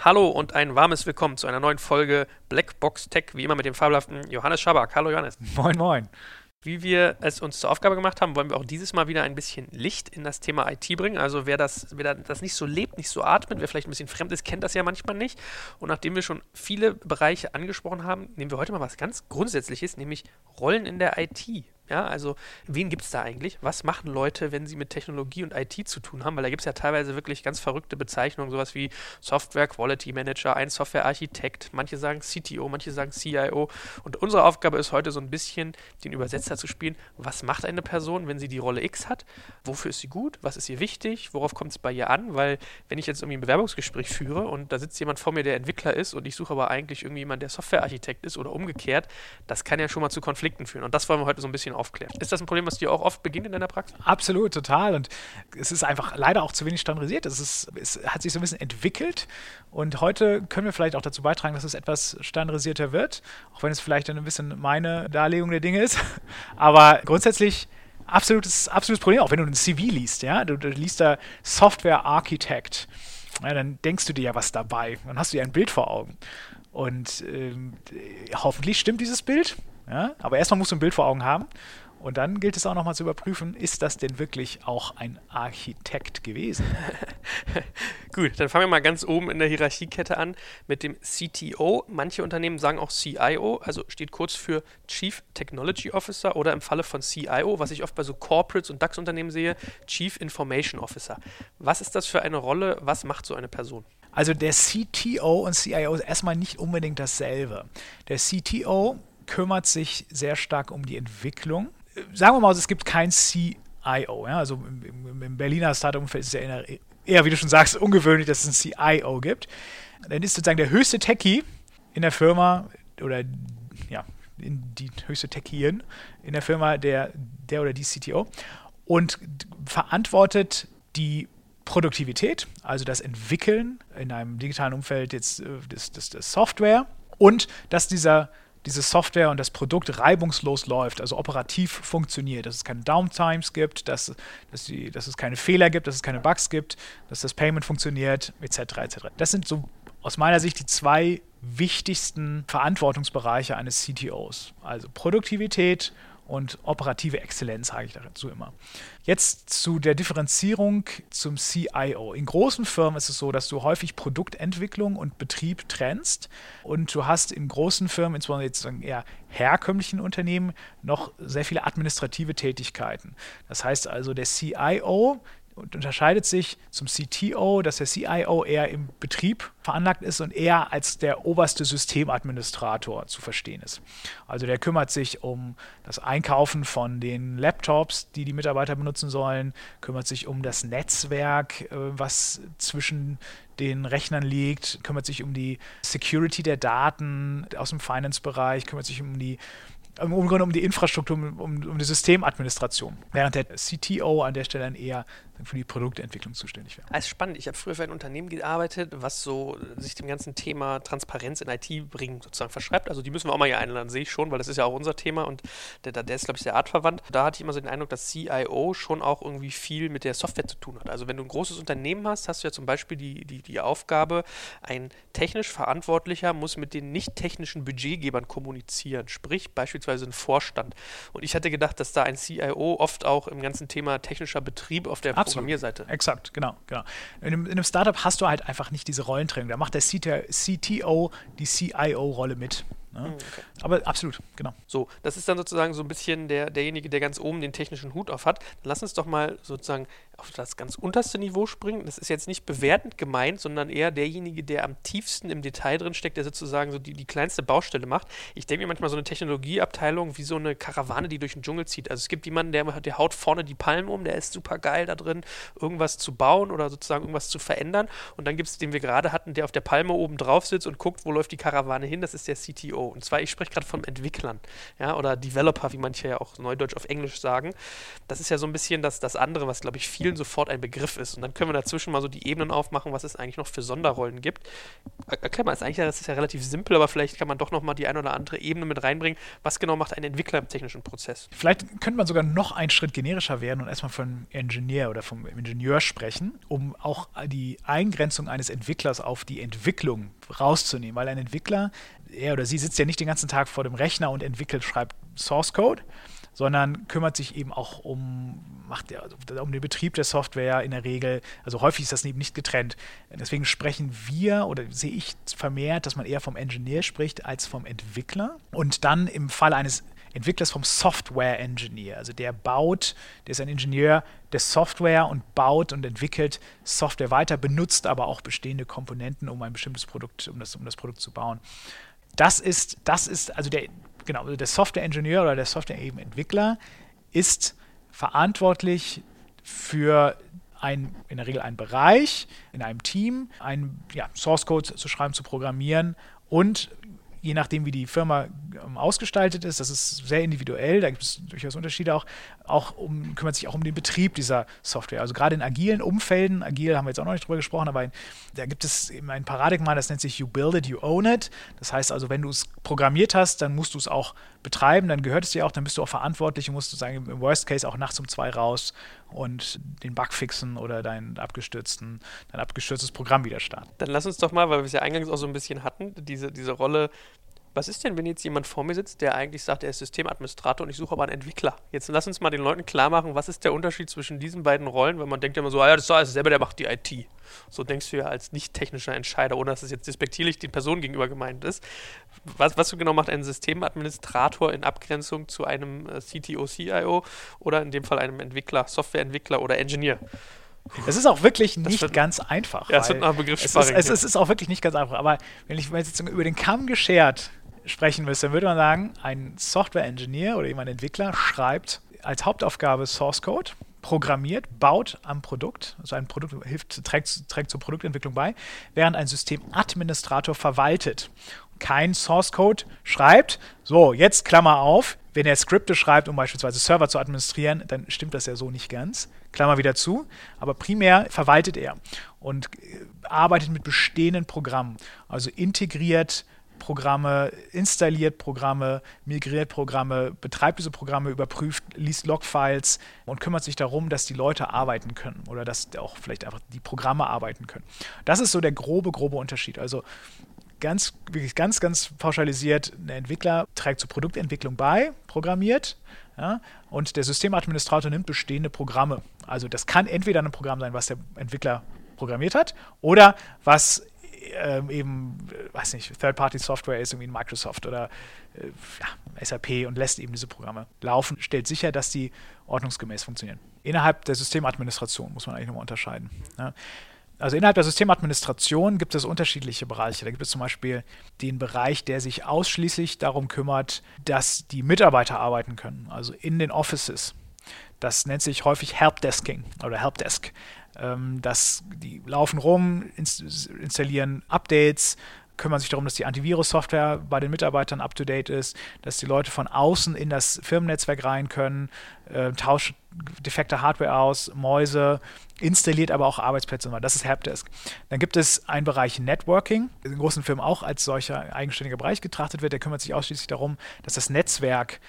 Hallo und ein warmes Willkommen zu einer neuen Folge Blackbox Tech, wie immer mit dem fabelhaften Johannes Schabak. Hallo Johannes. Moin, moin. Wie wir es uns zur Aufgabe gemacht haben, wollen wir auch dieses Mal wieder ein bisschen Licht in das Thema IT bringen. Also wer das, wer das nicht so lebt, nicht so atmet, wer vielleicht ein bisschen fremd ist, kennt das ja manchmal nicht. Und nachdem wir schon viele Bereiche angesprochen haben, nehmen wir heute mal was ganz Grundsätzliches, nämlich Rollen in der IT. Ja, also wen gibt es da eigentlich? Was machen Leute, wenn sie mit Technologie und IT zu tun haben? Weil da gibt es ja teilweise wirklich ganz verrückte Bezeichnungen, sowas wie Software Quality Manager, ein Software Architekt, manche sagen CTO, manche sagen CIO. Und unsere Aufgabe ist heute so ein bisschen den Übersetzer zu spielen. Was macht eine Person, wenn sie die Rolle X hat? Wofür ist sie gut? Was ist ihr wichtig? Worauf kommt es bei ihr an? Weil wenn ich jetzt irgendwie ein Bewerbungsgespräch führe und da sitzt jemand vor mir, der Entwickler ist und ich suche aber eigentlich irgendwie jemanden, der Softwarearchitekt ist oder umgekehrt, das kann ja schon mal zu Konflikten führen. Und das wollen wir heute so ein bisschen aufklären. Ist das ein Problem, was dir auch oft beginnt in deiner Praxis? Absolut, total. Und es ist einfach leider auch zu wenig standardisiert. Es, ist, es hat sich so ein bisschen entwickelt. Und heute können wir vielleicht auch dazu beitragen, dass es etwas standardisierter wird. Auch wenn es vielleicht ein bisschen meine Darlegung der Dinge ist. Aber grundsätzlich absolutes, absolutes Problem, auch wenn du ein CV liest, ja, du, du liest da Software Architect, ja, dann denkst du dir ja was dabei, dann hast du ja ein Bild vor Augen. Und ähm, hoffentlich stimmt dieses Bild, ja, aber erstmal musst du ein Bild vor Augen haben und dann gilt es auch nochmal zu überprüfen, ist das denn wirklich auch ein Architekt gewesen? Gut, dann fangen wir mal ganz oben in der Hierarchiekette an mit dem CTO. Manche Unternehmen sagen auch CIO, also steht kurz für Chief Technology Officer oder im Falle von CIO, was ich oft bei so Corporates und DAX-Unternehmen sehe, Chief Information Officer. Was ist das für eine Rolle? Was macht so eine Person? Also der CTO und CIO ist erstmal nicht unbedingt dasselbe. Der CTO kümmert sich sehr stark um die Entwicklung sagen wir mal, es gibt kein CIO. Ja? Also im, im Berliner Startup-Umfeld ist es ja eher, wie du schon sagst, ungewöhnlich, dass es ein CIO gibt. Dann ist sozusagen der höchste Techie in der Firma oder ja, in die höchste Techien in der Firma der, der oder die CTO und verantwortet die Produktivität, also das Entwickeln in einem digitalen Umfeld jetzt äh, des, des, des Software und dass dieser diese Software und das Produkt reibungslos läuft, also operativ funktioniert, dass es keine Downtimes gibt, dass, dass, die, dass es keine Fehler gibt, dass es keine Bugs gibt, dass das Payment funktioniert, etc. etc. Das sind so aus meiner Sicht die zwei wichtigsten Verantwortungsbereiche eines CTOs. Also Produktivität und operative Exzellenz, sage ich dazu immer. Jetzt zu der Differenzierung zum CIO. In großen Firmen ist es so, dass du häufig Produktentwicklung und Betrieb trennst und du hast in großen Firmen, insbesondere jetzt eher herkömmlichen Unternehmen, noch sehr viele administrative Tätigkeiten. Das heißt also, der CIO unterscheidet sich zum CTO, dass der CIO eher im Betrieb veranlagt ist und eher als der oberste Systemadministrator zu verstehen ist. Also der kümmert sich um das Einkaufen von den Laptops, die die Mitarbeiter benutzen sollen, kümmert sich um das Netzwerk, äh, was zwischen den Rechnern liegt, kümmert sich um die Security der Daten aus dem Finance-Bereich, kümmert sich um die im Grunde um die Infrastruktur, um, um die Systemadministration. Während der CTO an der Stelle dann eher für die Produktentwicklung zuständig wäre. Das ist spannend. Ich habe früher für ein Unternehmen gearbeitet, was so sich dem ganzen Thema Transparenz in IT bringen sozusagen verschreibt. Also die müssen wir auch mal hier einladen, sehe ich schon, weil das ist ja auch unser Thema und der, der ist, glaube ich, sehr artverwandt. Da hatte ich immer so den Eindruck, dass CIO schon auch irgendwie viel mit der Software zu tun hat. Also wenn du ein großes Unternehmen hast, hast du ja zum Beispiel die, die, die Aufgabe, ein technisch Verantwortlicher muss mit den nicht technischen Budgetgebern kommunizieren, sprich beispielsweise ein Vorstand. Und ich hatte gedacht, dass da ein CIO oft auch im ganzen Thema technischer Betrieb auf der Programmierseite. Exakt, genau, genau. In einem, in einem, Startup hast du halt einfach nicht diese Rollentrennung. Da macht der CTO die CIO-Rolle mit. Ne? Hm, okay. Aber absolut, genau. So, das ist dann sozusagen so ein bisschen der, derjenige, der ganz oben den technischen Hut auf hat. Dann lass uns doch mal sozusagen auf das ganz unterste Niveau springen. Das ist jetzt nicht bewertend gemeint, sondern eher derjenige, der am tiefsten im Detail drin steckt, der sozusagen so die, die kleinste Baustelle macht. Ich denke mir manchmal so eine Technologieabteilung wie so eine Karawane, die durch den Dschungel zieht. Also es gibt jemanden, der, der haut vorne die Palmen um, der ist super geil da drin, irgendwas zu bauen oder sozusagen irgendwas zu verändern. Und dann gibt es den wir gerade hatten, der auf der Palme oben drauf sitzt und guckt, wo läuft die Karawane hin. Das ist der CTO. Und zwar, ich spreche gerade von Entwicklern, ja, oder Developer, wie manche ja auch Neudeutsch auf Englisch sagen. Das ist ja so ein bisschen das, das andere, was, glaube ich, vielen sofort ein Begriff ist. Und dann können wir dazwischen mal so die Ebenen aufmachen, was es eigentlich noch für Sonderrollen gibt. erklär mal, ist eigentlich das ist ja relativ simpel, aber vielleicht kann man doch nochmal die eine oder andere Ebene mit reinbringen. Was genau macht ein Entwickler im technischen Prozess? Vielleicht könnte man sogar noch einen Schritt generischer werden und erstmal von Engineer oder vom Ingenieur sprechen, um auch die Eingrenzung eines Entwicklers auf die Entwicklung rauszunehmen. Weil ein Entwickler, er oder sie sitzt ja nicht den ganzen Tag vor dem Rechner und entwickelt, schreibt Source Code, sondern kümmert sich eben auch um, macht ja, um den Betrieb der Software in der Regel. Also häufig ist das eben nicht getrennt. Deswegen sprechen wir oder sehe ich vermehrt, dass man eher vom Engineer spricht als vom Entwickler. Und dann im Fall eines Entwicklers vom Software Engineer. Also der baut, der ist ein Ingenieur der Software und baut und entwickelt Software weiter, benutzt aber auch bestehende Komponenten, um ein bestimmtes Produkt, um das, um das Produkt zu bauen. Das ist, das ist, also der, genau, also der Software-Ingenieur oder der Software-Entwickler ist verantwortlich für ein, in der Regel einen Bereich in einem Team, einen ja, Source Code zu schreiben, zu programmieren und je nachdem, wie die Firma ähm, ausgestaltet ist, das ist sehr individuell, da gibt es durchaus Unterschiede auch, auch um, kümmert sich auch um den Betrieb dieser Software. Also gerade in agilen Umfelden, agil haben wir jetzt auch noch nicht drüber gesprochen, aber in, da gibt es eben ein Paradigma, das nennt sich You Build It, You Own It. Das heißt also, wenn du es programmiert hast, dann musst du es auch betreiben, dann gehört es dir auch, dann bist du auch verantwortlich und musst du sagen, im Worst Case auch nachts um zwei raus und den Bug fixen oder dein abgestürzten, dein abgestürztes Programm wieder starten. Dann lass uns doch mal, weil wir es ja eingangs auch so ein bisschen hatten, diese, diese Rolle was ist denn, wenn jetzt jemand vor mir sitzt, der eigentlich sagt, er ist Systemadministrator und ich suche aber einen Entwickler? Jetzt lass uns mal den Leuten klar machen, was ist der Unterschied zwischen diesen beiden Rollen, weil man denkt ja immer so, ah ja, das ist alles selber, der macht die IT. So denkst du ja als nicht technischer Entscheider, ohne dass es jetzt despektierlich den Personen gegenüber gemeint ist. Was, was genau macht ein Systemadministrator in Abgrenzung zu einem äh, CTO, CIO oder in dem Fall einem Entwickler, Softwareentwickler oder Engineer? Es ist auch wirklich nicht wird, ganz einfach. Ja, es wird nach. Es, es, es, ist auch wirklich nicht ganz einfach. Aber wenn ich jetzt über den Kamm geschert sprechen müsste, dann würde man sagen, ein Software-Engineer oder jemand Entwickler schreibt als Hauptaufgabe Source Code, programmiert, baut am Produkt, also ein Produkt hilft, trägt, trägt zur Produktentwicklung bei, während ein Systemadministrator verwaltet. Kein Source Code schreibt, so, jetzt Klammer auf, wenn er Skripte schreibt, um beispielsweise Server zu administrieren, dann stimmt das ja so nicht ganz. Klammer wieder zu. Aber primär verwaltet er und äh, arbeitet mit bestehenden Programmen. Also integriert Programme, installiert Programme, migriert Programme, betreibt diese Programme, überprüft, liest Logfiles und kümmert sich darum, dass die Leute arbeiten können oder dass auch vielleicht einfach die Programme arbeiten können. Das ist so der grobe, grobe Unterschied. Also ganz, wirklich ganz, ganz pauschalisiert, ein Entwickler trägt zur Produktentwicklung bei, programmiert, ja, und der Systemadministrator nimmt bestehende Programme. Also das kann entweder ein Programm sein, was der Entwickler programmiert hat, oder was ähm, eben, weiß nicht, Third-Party-Software ist, irgendwie Microsoft oder äh, ja, SAP und lässt eben diese Programme laufen, stellt sicher, dass die ordnungsgemäß funktionieren. Innerhalb der Systemadministration muss man eigentlich nochmal unterscheiden. Ja. Also innerhalb der Systemadministration gibt es unterschiedliche Bereiche. Da gibt es zum Beispiel den Bereich, der sich ausschließlich darum kümmert, dass die Mitarbeiter arbeiten können, also in den Offices. Das nennt sich häufig Helpdesking oder Helpdesk. Ähm, das, die laufen rum, installieren Updates, kümmern sich darum, dass die Antivirus-Software bei den Mitarbeitern up-to-date ist, dass die Leute von außen in das Firmennetzwerk rein können, äh, tauscht defekte Hardware aus, Mäuse, installiert aber auch Arbeitsplätze. Das ist Helpdesk. Dann gibt es einen Bereich Networking, in großen Firmen auch als solcher eigenständiger Bereich getrachtet wird. Der kümmert sich ausschließlich darum, dass das Netzwerk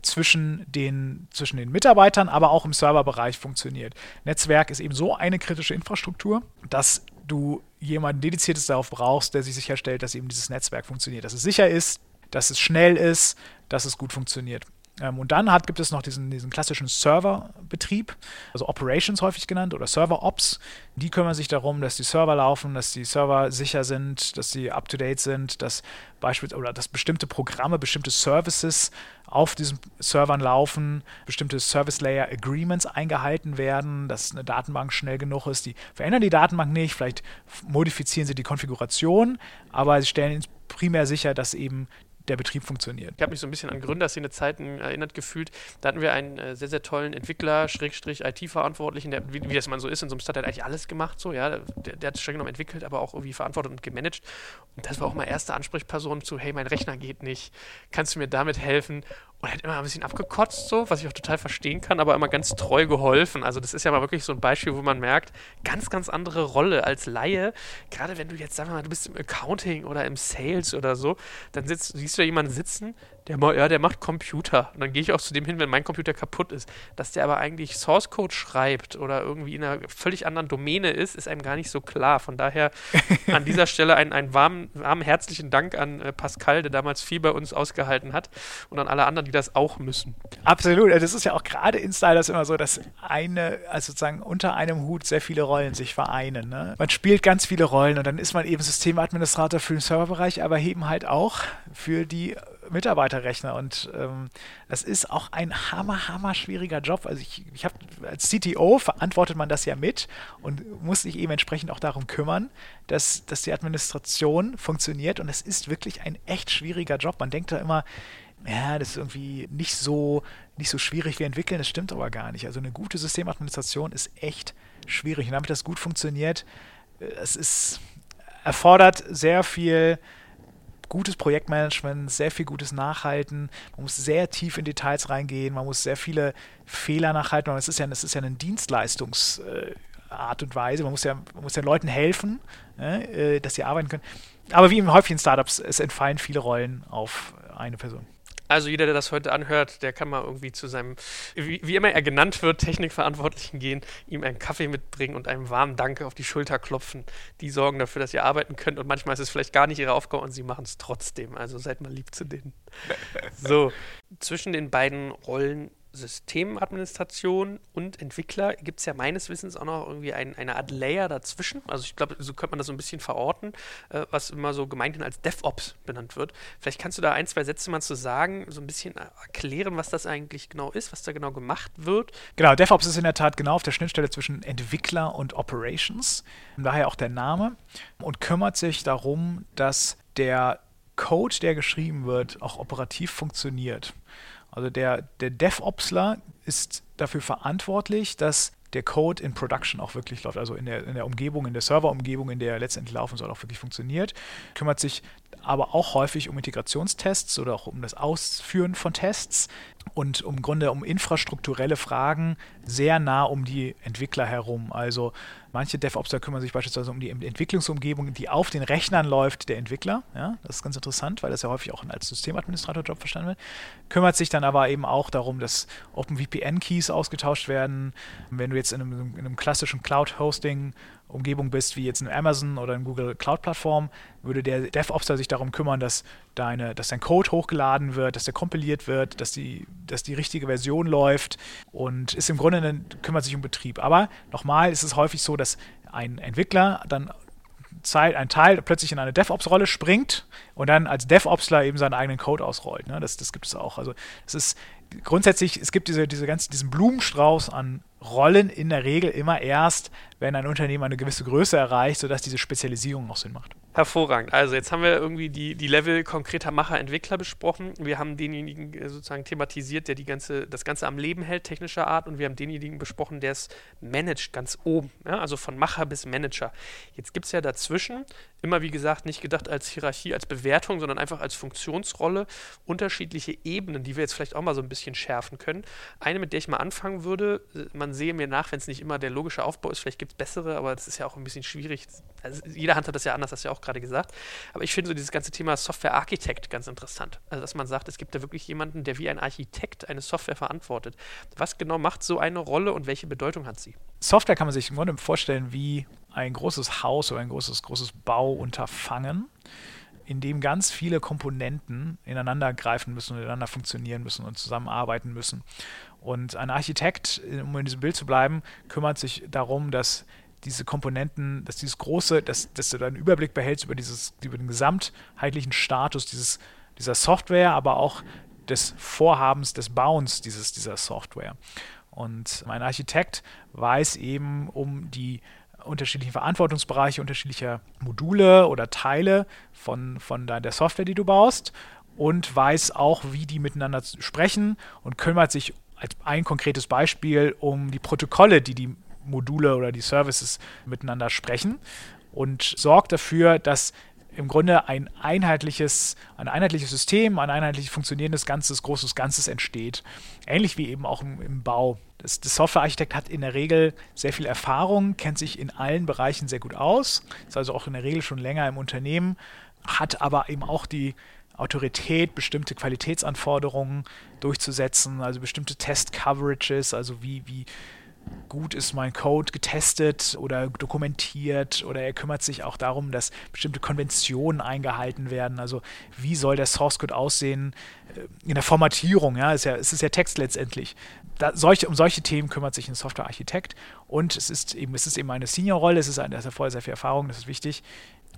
zwischen den, zwischen den Mitarbeitern, aber auch im Serverbereich funktioniert. Netzwerk ist eben so eine kritische Infrastruktur, dass du jemanden dediziertes darauf brauchst, der sich sicherstellt, dass eben dieses Netzwerk funktioniert, dass es sicher ist, dass es schnell ist, dass es gut funktioniert. Ähm, und dann hat, gibt es noch diesen, diesen klassischen Serverbetrieb, also Operations häufig genannt oder Server-Ops. Die kümmern sich darum, dass die Server laufen, dass die Server sicher sind, dass sie up-to-date sind, dass beispielsweise oder dass bestimmte Programme, bestimmte Services auf diesen Servern laufen, bestimmte Service Layer Agreements eingehalten werden, dass eine Datenbank schnell genug ist. Die verändern die Datenbank nicht, vielleicht modifizieren sie die Konfiguration, aber sie stellen primär sicher, dass eben der Betrieb funktioniert. Ich habe mich so ein bisschen an Gründerszene-Zeiten erinnert gefühlt. Da hatten wir einen äh, sehr, sehr tollen Entwickler, Schrägstrich IT-Verantwortlichen, der, wie, wie, das man so ist, in so einem Start, hat eigentlich alles gemacht, so, ja. Der, der hat streng genommen entwickelt, aber auch irgendwie verantwortet und gemanagt. Und das war auch mal erste Ansprechperson zu, hey, mein Rechner geht nicht, kannst du mir damit helfen? Und er hat immer ein bisschen abgekotzt, so, was ich auch total verstehen kann, aber immer ganz treu geholfen. Also, das ist ja mal wirklich so ein Beispiel, wo man merkt, ganz, ganz andere Rolle als Laie. Gerade wenn du jetzt, sagen wir mal, du bist im Accounting oder im Sales oder so, dann sitzt, siehst du ja jemanden sitzen, der, ja, der macht Computer. Und dann gehe ich auch zu dem hin, wenn mein Computer kaputt ist. Dass der aber eigentlich Source Code schreibt oder irgendwie in einer völlig anderen Domäne ist, ist einem gar nicht so klar. Von daher an dieser Stelle einen, einen warmen, warmen, herzlichen Dank an äh, Pascal, der damals viel bei uns ausgehalten hat und an alle anderen, die das auch müssen. Absolut. Also das ist ja auch gerade in Stylers immer so, dass eine, also sozusagen unter einem Hut sehr viele Rollen sich vereinen. Ne? Man spielt ganz viele Rollen und dann ist man eben Systemadministrator für den Serverbereich, aber eben halt auch für die Mitarbeiterrechner und ähm, das ist auch ein hammer, hammer schwieriger Job. Also ich, ich habe als CTO verantwortet man das ja mit und muss sich eben entsprechend auch darum kümmern, dass, dass die Administration funktioniert und es ist wirklich ein echt schwieriger Job. Man denkt da immer, ja, das ist irgendwie nicht so, nicht so schwierig wie entwickeln, das stimmt aber gar nicht. Also eine gute Systemadministration ist echt schwierig und damit das gut funktioniert, äh, es ist erfordert sehr viel gutes Projektmanagement, sehr viel gutes Nachhalten. Man muss sehr tief in Details reingehen, man muss sehr viele Fehler nachhalten. Es ist ja, es ist ja eine Dienstleistungsart und Weise. Man muss ja, man muss den Leuten helfen, äh, dass sie arbeiten können. Aber wie im häufigen Startups, es entfallen viele Rollen auf eine Person. Also jeder, der das heute anhört, der kann mal irgendwie zu seinem, wie, wie, immer er genannt wird, Technikverantwortlichen gehen, ihm einen Kaffee mitbringen und einem warmen Danke auf die Schulter klopfen. Die sorgen dafür, dass ihr arbeiten könnt und manchmal ist es vielleicht gar nicht ihre Aufgabe und sie machen es trotzdem. Also seid mal lieb zu denen. so, zwischen den beiden Rollen Systemadministration und Entwickler gibt es ja meines Wissens auch noch irgendwie ein, eine Art Layer dazwischen. Also ich glaube, so könnte man das so ein bisschen verorten, äh, was immer so gemeinhin als DevOps benannt wird. Vielleicht kannst du da ein, zwei Sätze mal zu sagen, so ein bisschen erklären, was das eigentlich genau ist, was da genau gemacht wird. Genau, DevOps ist in der Tat genau auf der Schnittstelle zwischen Entwickler und Operations, daher auch der Name, und kümmert sich darum, dass der Code, der geschrieben wird, auch operativ funktioniert. Also der, der DevOpsler ist dafür verantwortlich, dass der Code in Production auch wirklich läuft, also in der, in der Umgebung, in der Serverumgebung, in der er letztendlich laufen soll, auch wirklich funktioniert. Kümmert sich aber auch häufig um Integrationstests oder auch um das Ausführen von Tests und im Grunde um infrastrukturelle Fragen sehr nah um die Entwickler herum. Also manche DevOpser kümmern sich beispielsweise um die Entwicklungsumgebung, die auf den Rechnern läuft der Entwickler. Ja, das ist ganz interessant, weil das ja häufig auch als Systemadministrator-Job verstanden wird. Kümmert sich dann aber eben auch darum, dass OpenVPN-Keys ausgetauscht werden. Wenn du jetzt in einem, in einem klassischen Cloud-Hosting Umgebung bist, wie jetzt in Amazon oder in Google Cloud Plattform, würde der DevOpser sich darum kümmern, dass, deine, dass dein Code hochgeladen wird, dass der kompiliert wird, dass die, dass die richtige Version läuft und ist im Grunde ein, kümmert sich um Betrieb. Aber nochmal ist es häufig so, dass ein Entwickler dann ein Teil plötzlich in eine DevOps-Rolle springt und dann als DevOpsler eben seinen eigenen Code ausrollt. Ne? Das, das gibt es auch. Also es ist grundsätzlich, es gibt diese, diese ganzen, diesen Blumenstrauß an Rollen in der Regel immer erst, wenn ein Unternehmen eine gewisse Größe erreicht, sodass diese Spezialisierung noch Sinn macht. Hervorragend. Also jetzt haben wir irgendwie die, die Level konkreter Macher, Entwickler besprochen. Wir haben denjenigen äh, sozusagen thematisiert, der die ganze, das Ganze am Leben hält, technischer Art. Und wir haben denjenigen besprochen, der es managt, ganz oben. Ja? Also von Macher bis Manager. Jetzt gibt es ja dazwischen, immer wie gesagt, nicht gedacht als Hierarchie, als Bewertung, sondern einfach als Funktionsrolle, unterschiedliche Ebenen, die wir jetzt vielleicht auch mal so ein bisschen schärfen können. Eine, mit der ich mal anfangen würde, äh, man sehe mir nach, wenn es nicht immer der logische Aufbau ist, vielleicht gibt es bessere, aber das ist ja auch ein bisschen schwierig. Also jeder Hand hat das ja anders, hast du ja auch gerade gesagt. Aber ich finde so dieses ganze Thema Software-Architekt ganz interessant. Also, dass man sagt, es gibt da wirklich jemanden, der wie ein Architekt eine Software verantwortet. Was genau macht so eine Rolle und welche Bedeutung hat sie? Software kann man sich im Grunde vorstellen wie ein großes Haus oder ein großes, großes Bauunterfangen in dem ganz viele Komponenten ineinander greifen müssen ineinander funktionieren müssen und zusammenarbeiten müssen. Und ein Architekt, um in diesem Bild zu bleiben, kümmert sich darum, dass diese Komponenten, dass dieses große, dass, dass du da einen Überblick behältst über, dieses, über den gesamtheitlichen Status dieses, dieser Software, aber auch des Vorhabens des Bauens dieses, dieser Software. Und mein Architekt weiß eben um die unterschiedlichen Verantwortungsbereiche unterschiedlicher Module oder Teile von, von der Software, die du baust und weiß auch, wie die miteinander sprechen und kümmert sich als ein konkretes Beispiel um die Protokolle, die die Module oder die Services miteinander sprechen und sorgt dafür, dass im Grunde ein einheitliches, ein einheitliches System, ein einheitlich funktionierendes Ganzes, großes Ganzes entsteht. Ähnlich wie eben auch im, im Bau. Das, der Softwarearchitekt hat in der Regel sehr viel Erfahrung, kennt sich in allen Bereichen sehr gut aus, ist also auch in der Regel schon länger im Unternehmen, hat aber eben auch die Autorität, bestimmte Qualitätsanforderungen durchzusetzen, also bestimmte Test-Coverages, also wie, wie gut ist mein Code getestet oder dokumentiert oder er kümmert sich auch darum, dass bestimmte Konventionen eingehalten werden. Also wie soll der Source Code aussehen äh, in der Formatierung? Ja, ist ja, es ist ja Text letztendlich. Da, solche, um solche Themen kümmert sich ein Softwarearchitekt und es ist eben, es ist eben eine Senior-Rolle, es ist eine, das vorher sehr viel Erfahrung, das ist wichtig.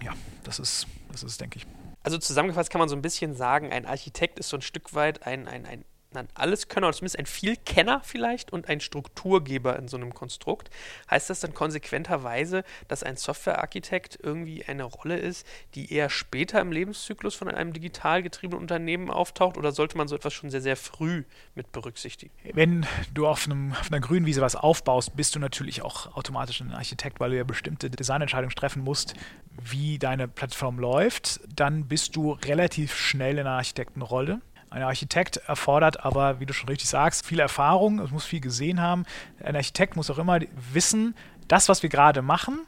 Ja, das ist, das ist, denke ich. Also zusammengefasst kann man so ein bisschen sagen, ein Architekt ist so ein Stück weit ein, ein, ein ein Alleskönner oder zumindest ein Vielkenner vielleicht und ein Strukturgeber in so einem Konstrukt. Heißt das dann konsequenterweise, dass ein Softwarearchitekt irgendwie eine Rolle ist, die eher später im Lebenszyklus von einem digital getriebenen Unternehmen auftaucht oder sollte man so etwas schon sehr, sehr früh mit berücksichtigen? Wenn du auf, einem, auf einer grünen Wiese was aufbaust, bist du natürlich auch automatisch ein Architekt, weil du ja bestimmte Designentscheidungen treffen musst, wie deine Plattform läuft. Dann bist du relativ schnell in einer Architektenrolle. Ein Architekt erfordert aber, wie du schon richtig sagst, viel Erfahrung, es muss viel gesehen haben. Ein Architekt muss auch immer wissen, das, was wir gerade machen,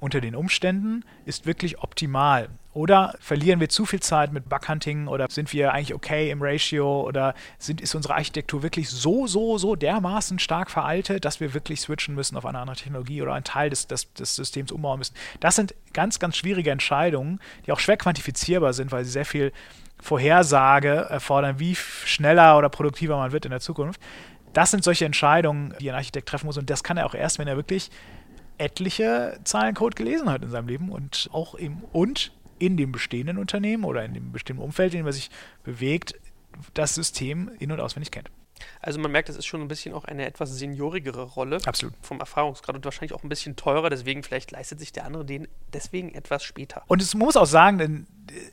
unter den Umständen, ist wirklich optimal. Oder verlieren wir zu viel Zeit mit Bughunting oder sind wir eigentlich okay im Ratio oder sind, ist unsere Architektur wirklich so, so, so dermaßen stark veraltet, dass wir wirklich switchen müssen auf eine andere Technologie oder einen Teil des, des, des Systems umbauen müssen. Das sind ganz, ganz schwierige Entscheidungen, die auch schwer quantifizierbar sind, weil sie sehr viel Vorhersage erfordern, wie schneller oder produktiver man wird in der Zukunft. Das sind solche Entscheidungen, die ein Architekt treffen muss. Und das kann er auch erst, wenn er wirklich etliche Zahlencode gelesen hat in seinem Leben und auch im und in dem bestehenden Unternehmen oder in dem bestimmten Umfeld, in dem er sich bewegt, das System in- und auswendig kennt. Also man merkt, es ist schon ein bisschen auch eine etwas seniorigere Rolle. Absolut. Vom Erfahrungsgrad und wahrscheinlich auch ein bisschen teurer, deswegen vielleicht leistet sich der andere den deswegen etwas später. Und es muss auch sagen, denn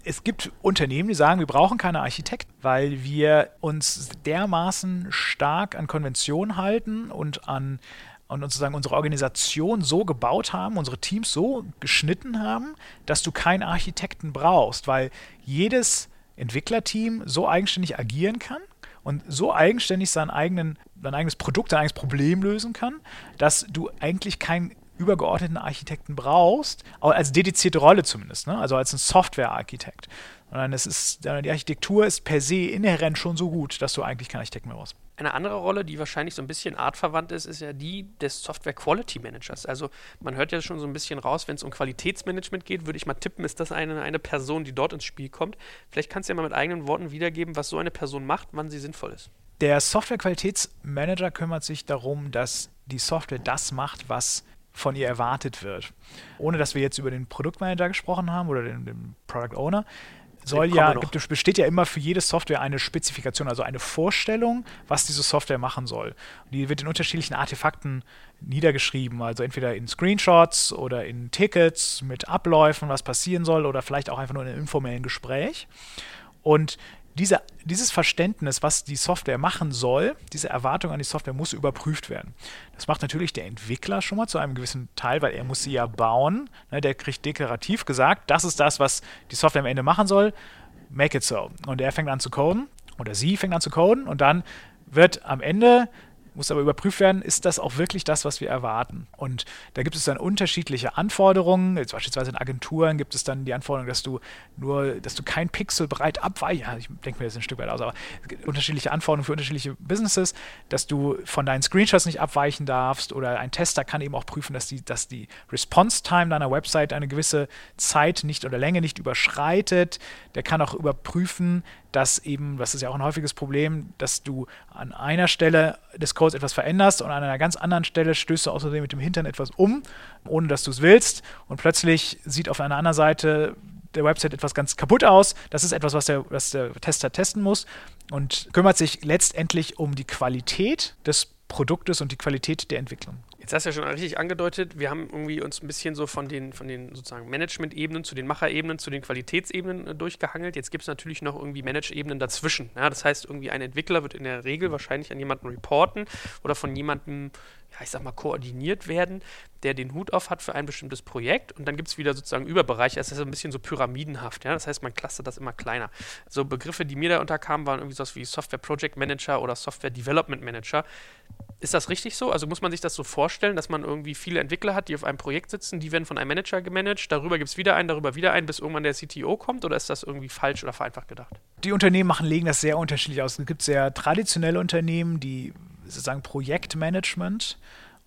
es gibt Unternehmen, die sagen, wir brauchen keine Architekt, weil wir uns dermaßen stark an Konventionen halten und an und sozusagen unsere Organisation so gebaut haben, unsere Teams so geschnitten haben, dass du keinen Architekten brauchst, weil jedes Entwicklerteam so eigenständig agieren kann und so eigenständig sein, eigenen, sein eigenes Produkt, sein eigenes Problem lösen kann, dass du eigentlich keinen übergeordneten Architekten brauchst, als dedizierte Rolle zumindest, ne? also als ein Software-Architekt. Sondern es ist, die Architektur ist per se inhärent schon so gut, dass du eigentlich keinen Architekten mehr brauchst. Eine andere Rolle, die wahrscheinlich so ein bisschen artverwandt ist, ist ja die des Software Quality Managers. Also man hört ja schon so ein bisschen raus, wenn es um Qualitätsmanagement geht, würde ich mal tippen, ist das eine, eine Person, die dort ins Spiel kommt. Vielleicht kannst du ja mal mit eigenen Worten wiedergeben, was so eine Person macht, wann sie sinnvoll ist. Der Software Qualitätsmanager kümmert sich darum, dass die Software das macht, was von ihr erwartet wird. Ohne dass wir jetzt über den Produktmanager gesprochen haben oder den, den Product Owner, soll ja, gibt, besteht ja immer für jede Software eine Spezifikation, also eine Vorstellung, was diese Software machen soll. Die wird in unterschiedlichen Artefakten niedergeschrieben, also entweder in Screenshots oder in Tickets mit Abläufen, was passieren soll, oder vielleicht auch einfach nur in einem informellen Gespräch. Und diese, dieses Verständnis, was die Software machen soll, diese Erwartung an die Software muss überprüft werden. Das macht natürlich der Entwickler schon mal zu einem gewissen Teil, weil er muss sie ja bauen. Ne, der kriegt deklarativ gesagt, das ist das, was die Software am Ende machen soll. Make it so. Und er fängt an zu coden oder sie fängt an zu coden und dann wird am Ende muss aber überprüft werden, ist das auch wirklich das, was wir erwarten? Und da gibt es dann unterschiedliche Anforderungen. Jetzt beispielsweise in Agenturen gibt es dann die Anforderung, dass du nur, dass du kein Pixel breit abweichst. Ja, ich denke mir das ein Stück weit aus, aber unterschiedliche Anforderungen für unterschiedliche Businesses, dass du von deinen Screenshots nicht abweichen darfst oder ein Tester kann eben auch prüfen, dass die, dass die Response-Time deiner Website eine gewisse Zeit nicht oder Länge nicht überschreitet. Der kann auch überprüfen, dass eben, das ist ja auch ein häufiges Problem, dass du an einer Stelle des Codes etwas veränderst und an einer ganz anderen Stelle stößt du außerdem mit dem Hintern etwas um, ohne dass du es willst und plötzlich sieht auf einer anderen Seite der Website etwas ganz kaputt aus. Das ist etwas, was der, was der Tester testen muss und kümmert sich letztendlich um die Qualität des Produktes und die Qualität der Entwicklung. Jetzt hast du ja schon richtig angedeutet, wir haben irgendwie uns ein bisschen so von den, von den sozusagen Management-Ebenen zu den Macherebenen, zu den Qualitätsebenen äh, durchgehangelt. Jetzt gibt es natürlich noch irgendwie Manage-Ebenen dazwischen. Ja, das heißt, irgendwie ein Entwickler wird in der Regel wahrscheinlich an jemanden reporten oder von jemandem ja, ich sag mal, koordiniert werden, der den Hut auf hat für ein bestimmtes Projekt und dann gibt es wieder sozusagen Überbereiche. Es ist ein bisschen so pyramidenhaft, ja. Das heißt, man clustert das immer kleiner. So Begriffe, die mir da unterkamen, waren irgendwie sowas wie Software Project Manager oder Software Development Manager. Ist das richtig so? Also muss man sich das so vorstellen, dass man irgendwie viele Entwickler hat, die auf einem Projekt sitzen, die werden von einem Manager gemanagt, darüber gibt es wieder einen, darüber wieder einen, bis irgendwann der CTO kommt oder ist das irgendwie falsch oder vereinfacht gedacht? Die Unternehmen machen, legen das sehr unterschiedlich aus. Es gibt sehr traditionelle Unternehmen, die sozusagen Projektmanagement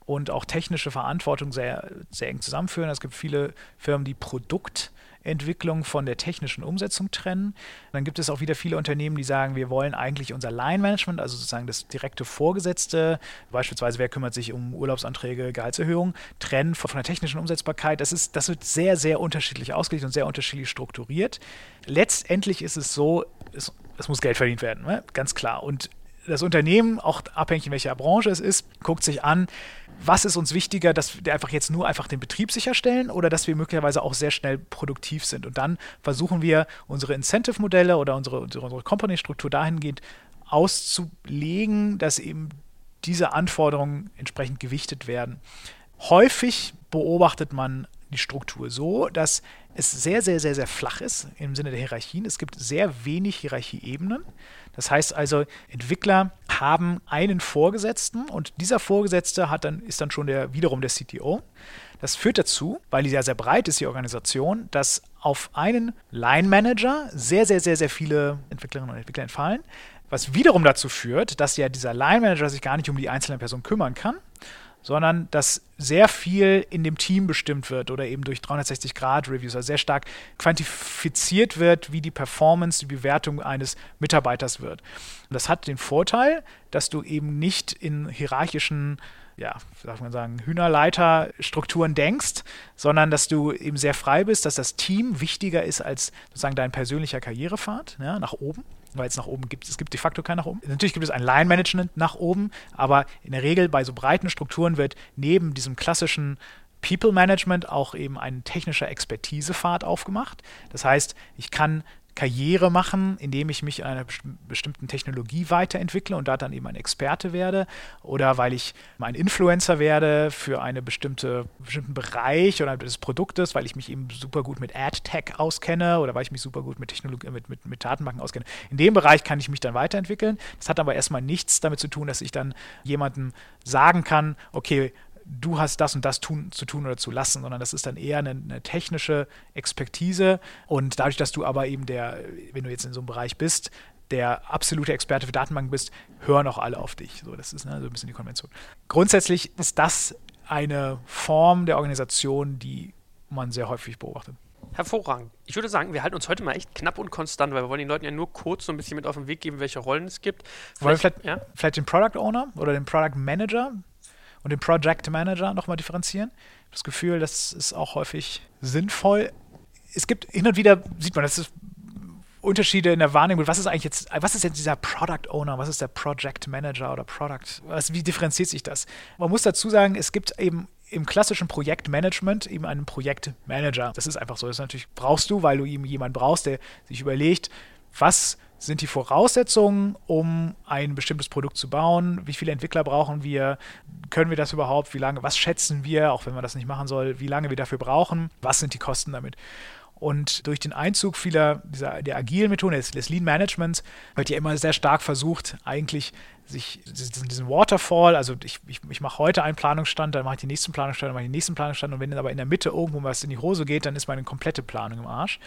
und auch technische Verantwortung sehr, sehr eng zusammenführen. Es gibt viele Firmen, die Produktentwicklung von der technischen Umsetzung trennen. Dann gibt es auch wieder viele Unternehmen, die sagen, wir wollen eigentlich unser Line-Management, also sozusagen das direkte Vorgesetzte, beispielsweise wer kümmert sich um Urlaubsanträge, Gehaltserhöhungen, trennen von, der technischen Umsetzbarkeit. Das, ist, das wird sehr, sehr unterschiedlich ausgelegt und sehr unterschiedlich strukturiert. Letztendlich ist es so, es, es muss Geld verdient werden, ne? ganz klar. Und das Unternehmen, auch abhängig in welcher Branche es ist, guckt sich an, was ist uns wichtiger, dass wir einfach jetzt nur einfach den Betrieb sicherstellen oder dass wir möglicherweise auch sehr schnell produktiv sind. Und dann versuchen wir unsere Incentive-Modelle oder unsere, unsere Company-Struktur dahingehend auszulegen, dass eben diese Anforderungen entsprechend gewichtet werden. Häufig beobachtet man die Struktur so, dass es sehr, sehr, sehr, sehr flach ist im Sinne der Hierarchien. Es gibt sehr wenig Hierarchieebenen. Das heißt also, Entwickler haben einen Vorgesetzten und dieser Vorgesetzte hat dann, ist dann schon der, wiederum der CTO. Das führt dazu, weil die ja sehr breit ist, die Organisation, dass auf einen Line-Manager sehr, sehr, sehr, sehr viele Entwicklerinnen und Entwickler entfallen, was wiederum dazu führt, dass ja dieser Line-Manager sich gar nicht um die einzelne Person kümmern kann, sondern dass sehr viel in dem Team bestimmt wird oder eben durch 360-Grad-Reviews, also sehr stark quantifiziert wird, wie die Performance, die Bewertung eines Mitarbeiters wird. Und das hat den Vorteil, dass du eben nicht in hierarchischen ja, darf man sagen, Hühnerleiterstrukturen denkst, sondern dass du eben sehr frei bist, dass das Team wichtiger ist als sozusagen dein persönlicher Karrierepfad ja, nach oben weil es nach oben gibt. Es gibt de facto kein nach oben. Natürlich gibt es ein Line-Management nach oben, aber in der Regel bei so breiten Strukturen wird neben diesem klassischen People Management auch eben ein technischer Expertisepfad aufgemacht. Das heißt, ich kann Karriere machen, indem ich mich in einer bestimmten Technologie weiterentwickle und da dann eben ein Experte werde oder weil ich ein Influencer werde für einen bestimmte, bestimmten Bereich oder des Produktes, weil ich mich eben super gut mit Ad-Tech auskenne oder weil ich mich super gut mit Technologie, mit, mit, mit Datenbanken auskenne. In dem Bereich kann ich mich dann weiterentwickeln. Das hat aber erstmal nichts damit zu tun, dass ich dann jemandem sagen kann, okay, du hast das und das tun, zu tun oder zu lassen, sondern das ist dann eher eine, eine, technische Expertise. Und dadurch, dass du aber eben der, wenn du jetzt in so einem Bereich bist, der absolute Experte für Datenbanken bist, hören auch alle auf dich. So, das ist ne, so ein bisschen die Konvention. Grundsätzlich ist das eine Form der Organisation, die man sehr häufig beobachtet. Hervorragend. Ich würde sagen, wir halten uns heute mal echt knapp und konstant, weil wir wollen den Leuten ja nur kurz so ein bisschen mit auf den Weg geben, welche Rollen es gibt. Vielleicht, Wollen wir vielleicht, ja? vielleicht den Product Owner oder den Product Manager und den Project Manager nochmal differenzieren. Das Gefühl, das ist auch häufig sinnvoll. Es gibt hin und wieder, sieht man, das ist Unterschiede in der Wahrnehmung. Was ist eigentlich jetzt, was ist jetzt dieser Product Owner? Was ist der Project Manager oder Product? Was, wie differenziert sich das? Man muss dazu sagen, es gibt eben im klassischen Projektmanagement eben einen Projektmanager. Das ist einfach so. Das natürlich brauchst du, weil du eben jemanden brauchst, der sich überlegt, was sind die Voraussetzungen, um ein bestimmtes Produkt zu bauen? Wie viele Entwickler brauchen wir? Können wir das überhaupt? Wie lange? Was schätzen wir, auch wenn man das nicht machen soll, wie lange wir dafür brauchen? Was sind die Kosten damit? Und durch den Einzug vieler dieser, der agilen Methoden, des, Lean Managements, wird ja immer sehr stark versucht, eigentlich sich diesen, Waterfall, also ich, ich, ich mache heute einen Planungsstand, dann mache ich den nächsten Planungsstand, dann mache ich den nächsten Planungsstand und wenn dann aber in der Mitte irgendwo was in die Hose geht, dann ist meine komplette Planung im Arsch,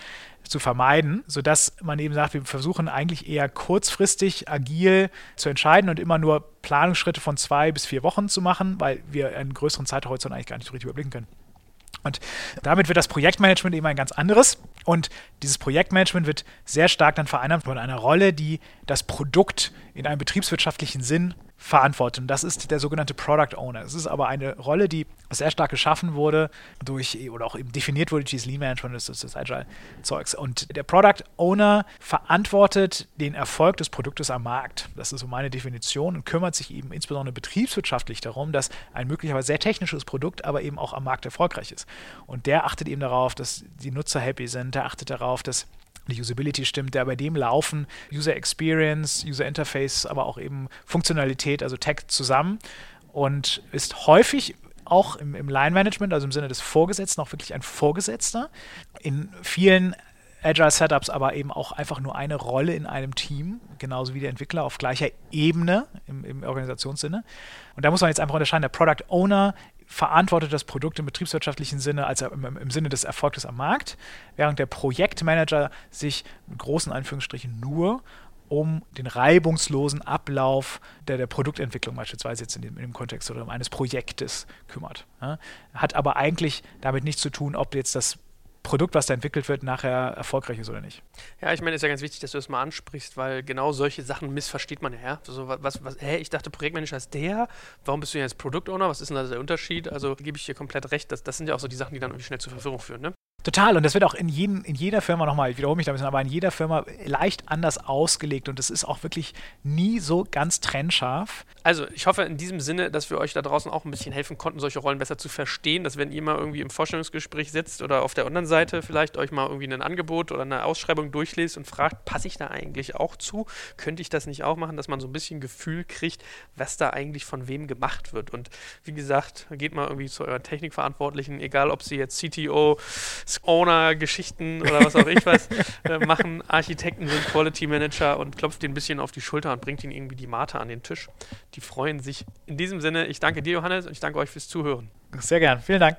zu vermeiden, sodass man eben sagt, wir versuchen eigentlich eher kurzfristig agil zu entscheiden und immer nur Planungsschritte von zwei bis vier Wochen zu machen, weil wir einen größeren Zeithorizont eigentlich gar nicht richtig überblicken können. Und damit wird das Projektmanagement eben ein ganz anderes. Und dieses Projektmanagement wird sehr stark dann vereinnahmt von einer Rolle, die das Produkt in einem betriebswirtschaftlichen Sinn verantwortet. Das ist der sogenannte Product Owner. Es ist aber eine Rolle, die sehr stark geschaffen wurde durch, oder auch eben definiert wurde durch Lean Management, das, das Agile-Zeugs. Und der Product Owner verantwortet den Erfolg des Produktes am Markt. Das ist so meine Definition und kümmert sich eben insbesondere betriebswirtschaftlich darum, dass ein möglicherweise sehr technisches Produkt aber eben auch am Markt erfolgreich ist. Und der achtet eben darauf, dass die Nutzer happy sind, der achtet darauf, dass die Usability stimmt, der bei dem laufen User Experience, User Interface, aber auch eben Funktionalität, also Tech zusammen. und ist häufig auch im, im Line-Management, also im Sinne des Vorgesetzten, auch wirklich ein Vorgesetzter. In vielen Agile Setups aber eben auch einfach nur eine Rolle in einem Team, genauso wie der Entwickler auf gleicher Ebene im, im Organisationssinne. Und da muss man jetzt einfach unterscheiden. Der Product Owner verantwortet das Produkt im betriebswirtschaftlichen Sinne, also im, im, Sinne des Erfolgs am Markt, während der Projektmanager sich mit großen Anführungsstrichen nur um den reibungslosen Ablauf der, der Produktentwicklung beispielsweise jetzt in dem, in dem Kontext oder eines Projektes kümmert. Ja. Hat aber eigentlich damit nichts zu tun, ob jetzt das Produkt, was da entwickelt wird, nachher erfolgreich ist oder nicht. Ja, ich meine, es ist ja ganz wichtig, dass du das mal ansprichst, weil genau solche Sachen missversteht man ja. So, was, was, hä, ich dachte, Projektmanager ist der, warum bist du jetzt Produktowner? Was ist denn da der Unterschied? Also gebe ich dir komplett recht, das, das sind ja auch so die Sachen, die dann irgendwie schnell zur Verwirrung führen, ne? Total, und das wird auch in, jeden, in jeder Firma nochmal, ich wiederhole mich da ein bisschen, aber in jeder Firma leicht anders ausgelegt und es ist auch wirklich nie so ganz trennscharf. Also, ich hoffe in diesem Sinne, dass wir euch da draußen auch ein bisschen helfen konnten, solche Rollen besser zu verstehen, dass wenn ihr mal irgendwie im Vorstellungsgespräch sitzt oder auf der anderen Seite vielleicht euch mal irgendwie ein Angebot oder eine Ausschreibung durchlest und fragt, passe ich da eigentlich auch zu? Könnte ich das nicht auch machen, dass man so ein bisschen Gefühl kriegt, was da eigentlich von wem gemacht wird? Und wie gesagt, geht mal irgendwie zu euren Technikverantwortlichen, egal ob sie jetzt CTO, Owner-Geschichten oder was auch ich was äh, machen. Architekten sind Quality Manager und klopft den ein bisschen auf die Schulter und bringt ihnen irgendwie die Mate an den Tisch. Die freuen sich. In diesem Sinne, ich danke dir, Johannes, und ich danke euch fürs Zuhören. Sehr gern. Vielen Dank.